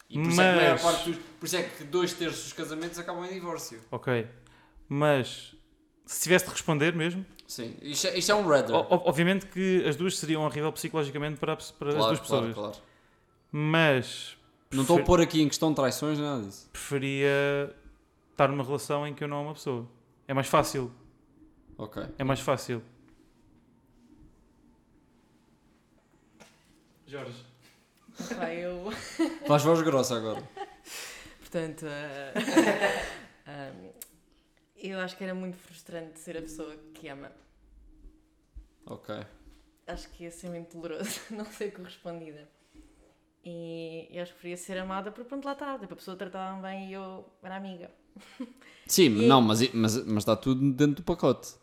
E por isso, é que Mas- parte dos- por isso é que dois terços dos casamentos acabam em divórcio. Ok. Mas se tivesse de responder mesmo, Sim, isto é, isto é um o- o- obviamente que as duas seriam horrível psicologicamente para, para as claro, duas pessoas. claro, claro. Mas Não estou a pôr aqui em questão traições, nada disso. preferia estar numa relação em que eu não amo uma pessoa. É mais fácil. Ok. É mais fácil. Jorge. Pá, eu. Faz voz grossa agora. Portanto, ah, eu acho que era muito frustrante ser a pessoa que ama. Ok. Acho que ia ser muito doloroso não ser correspondida. E eu acho que preferia ser amada porque pronto, lá está. Tipo, a pessoa tratava-me bem e eu era amiga. Sim, E- não, mas, mas, mas está tudo dentro do pacote.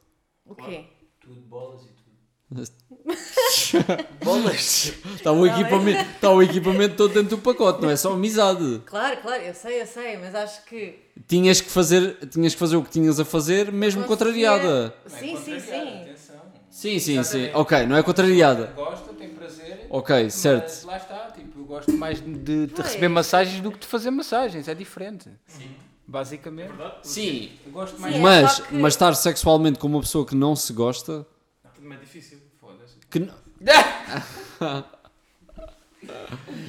O quê? Tudo bolas e tudo. bolas? Está o, equipamento, está o equipamento todo dentro do pacote, não é só amizade. Claro, claro, eu sei, eu sei, mas acho que. Tinhas que fazer, tinhas que fazer o que tinhas a fazer, mesmo contrariada. Sim, sim, sim. Atenção. Sim, sim, sim. Exatamente. Ok, não é contrariada. Gosta, tem prazer. Ok, Mas certo. lá está, gosto mais de, de receber massagens do que de fazer massagens, é diferente. Basicamente. Sim, Eu gosto Sim, mais é mas, que- mas estar sexualmente com uma pessoa que não se gosta. É difícil. Foda-se. Que n-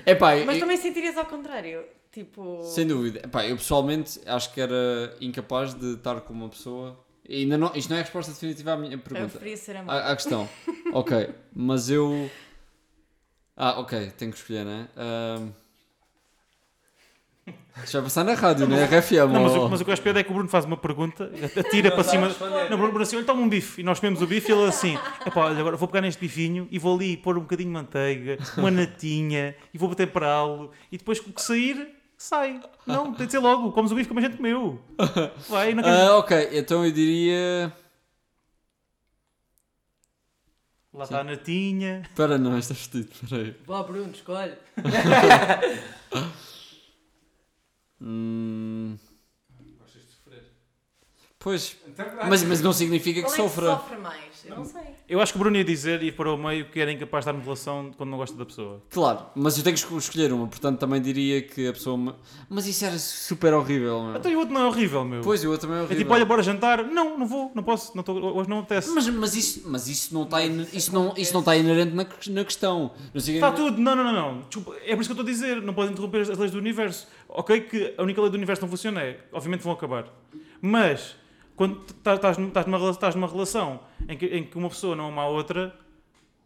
Epá, Mas eu- também sentirias ao contrário. Tipo. sem dúvida. Epá, eu pessoalmente acho que era incapaz de estar com uma pessoa. E ainda não, isto não é a resposta definitiva à minha Eu pergunta. preferia ser amada. À, à questão. ok, mas eu. Ah, ok, tenho que escolher, né? Ahm, Isto vai passar na rádio, né? RFM. Não, mas, o, mas o que eu acho piada é que o Bruno faz uma pergunta, atira para cima. Não, Bruno, Bruno assim, olha, toma um bife. E nós comemos o bife e ele assim, epá, olha, agora vou pegar neste bifinho e vou ali pôr um bocadinho de manteiga, uma natinha e vou temperá-lo. E depois o que sair, sai. Não, tem de ser logo, comes o bife como a gente comeu. Vai, não queres... Ah, ok, então eu diria. Lá está a natinha. Espera, não, está vestido, espera aí. Vá, Bruno, escolhe. Hum, Gostas de sofrer. pois, Então, mas, mas não significa que Qual é que sofra. sofre mais? Eu não sei. Eu acho que o Bruno ia dizer, ir para o meio, que era incapaz de estar numa relação quando não gosta da pessoa. Claro, mas eu tenho que esco- escolher uma, portanto também diria que a pessoa. me- Mas isso era super horrível, meu. Então e o outro não é horrível, meu. Pois, o outro também é é horrível. tipo, olha, bora jantar. Não, não vou, não posso, não tô, hoje não me apetece. Mas, mas, isso, mas isso não está isso não, isso não está inerente na, que- na questão. Não sei- Está tudo, não, não, não, não. Desculpa, é por isso que eu estou a dizer, não podem interromper as as leis do universo. Ok, que a única lei do universo não funciona é, obviamente vão acabar. Mas, quando tá- estás num- estás numa, numa relação em que, em que uma pessoa não ama a outra,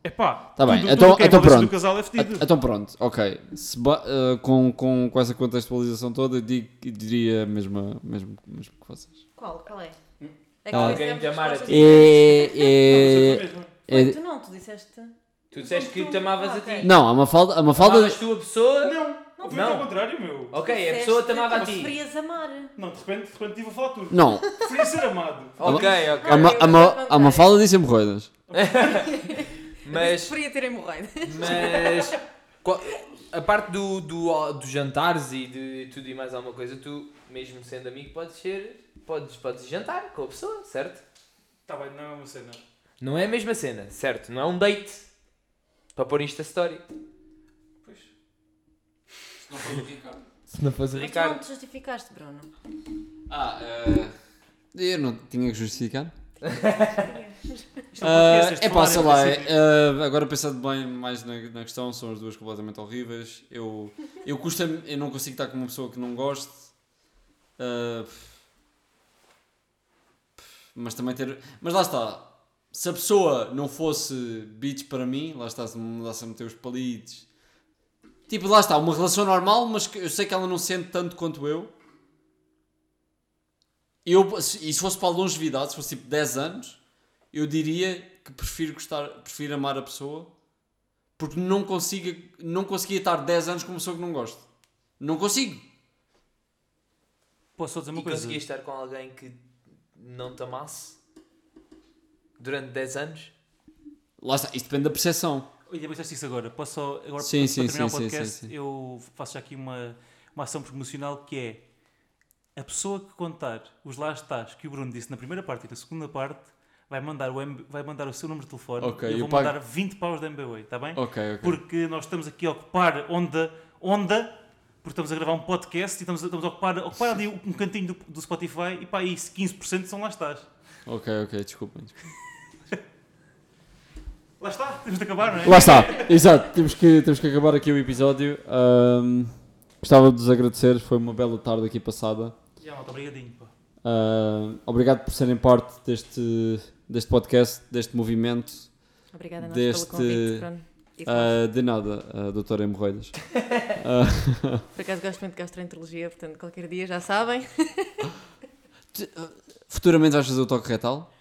é pá. Tá bem, tudo, então- tudo é então pronto. do casal é fedido. Ah, Então pronto, ok. Ah, com, com, com essa contextualização toda, eu digo, eu diria mesmo, mesmo, mesmo que vocês. Qual? Qual é? É que Ah. Alguém te amar a ti. É, Não, é, é- Tu não, tu disseste. Tu disseste que te amavas a ti. não, a Mafalda, a Mafalda Amavas tu a pessoa? Não, Não, foi não. ao contrário, meu. Ok, a pessoa te amava a ti. preferias amar. Não, de repente, de repente estive a falar tudo. não, Preferia ser amado. Ok, a, ok. Ma, a, Ma, a Mafalda disse hemorroidas. Mas, Preferia ter hemorroida. mas qual- a parte do, do, dos jantares e de tudo e mais alguma coisa, tu, mesmo sendo amigo, podes ser. Podes, podes jantar com a pessoa, certo? Está bem, não é uma cena. Não é a mesma cena, certo? Não é um date para pôr isto a story. Não for o Ricardo. Se não fosse o Mas tu não Ricardo. te justificaste, Bruno. Ah, eh, eu não tinha que justificar. Isto é este pá, sei lá, eh, agora pensando bem mais na, na questão, são as duas completamente horríveis. Eu, eu custa eu não consigo estar com uma pessoa que não goste. Eh, mas também ter. Mas lá está. Se a pessoa não fosse bitch para mim, lá está, se me mudasse a meter os palitos. Tipo, lá está, uma relação normal, mas que eu sei que ela não sente tanto quanto eu. Eu, e se fosse para a longevidade, se fosse tipo 10 anos, eu diria que prefiro gostar, prefiro amar a pessoa porque não consigo, não conseguia estar 10 anos com uma pessoa que não gosto. Não consigo. Posso só dizer uma E coisa? conseguias estar com alguém que não te amasse durante 10 anos? Lá está, isto depende da percepção. Olha, mas isso agora. Posso só, agora Sim, para, sim, terminar sim, o podcast, eu faço já aqui uma, uma ação promocional que é a pessoa que contar os lá estás que o Bruno disse na primeira parte e na segunda parte vai mandar o, MB vai mandar o seu número de telefone Ok, e eu eu vou pago- mandar 20 paus da MBWay, está bem? Ok, ok. Porque nós estamos aqui a ocupar onda, onda porque estamos a gravar um podcast e estamos, a- estamos a ocupar, a ocupar ali um cantinho do, do Spotify e pá, aí 15% são lá estás. Ok, ok, desculpem. Lá está, temos de acabar, não é? Lá está, exato, temos que, temos que acabar aqui o episódio. Ahm, gostava de vos agradecer, foi uma bela tarde aqui passada. Já, malta, obrigadinho. Ah, obrigado por serem parte deste, deste podcast, deste movimento. Obrigada nós Deste, pelo convite, Bruno. Ah, de nada, uh, doutora Hemorroidas. Ah, Por acaso gosto muito de gastroenterologia, portanto, qualquer dia já sabem. te- ah, futuramente vais fazer o toque retal?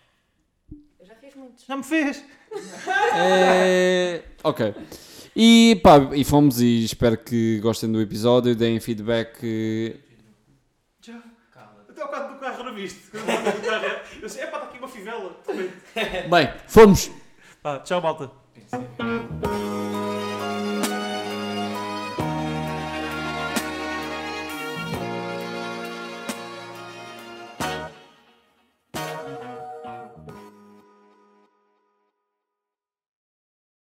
Eu já fiz muitos. Já me fez! É... Ok. E pá, e fomos e espero que gostem do episódio, deem feedback. Já. Até ao bocado do carro não viste. Eu disse, é pá, está aqui uma fivela. Bem, fomos! Pá, tchau, malta.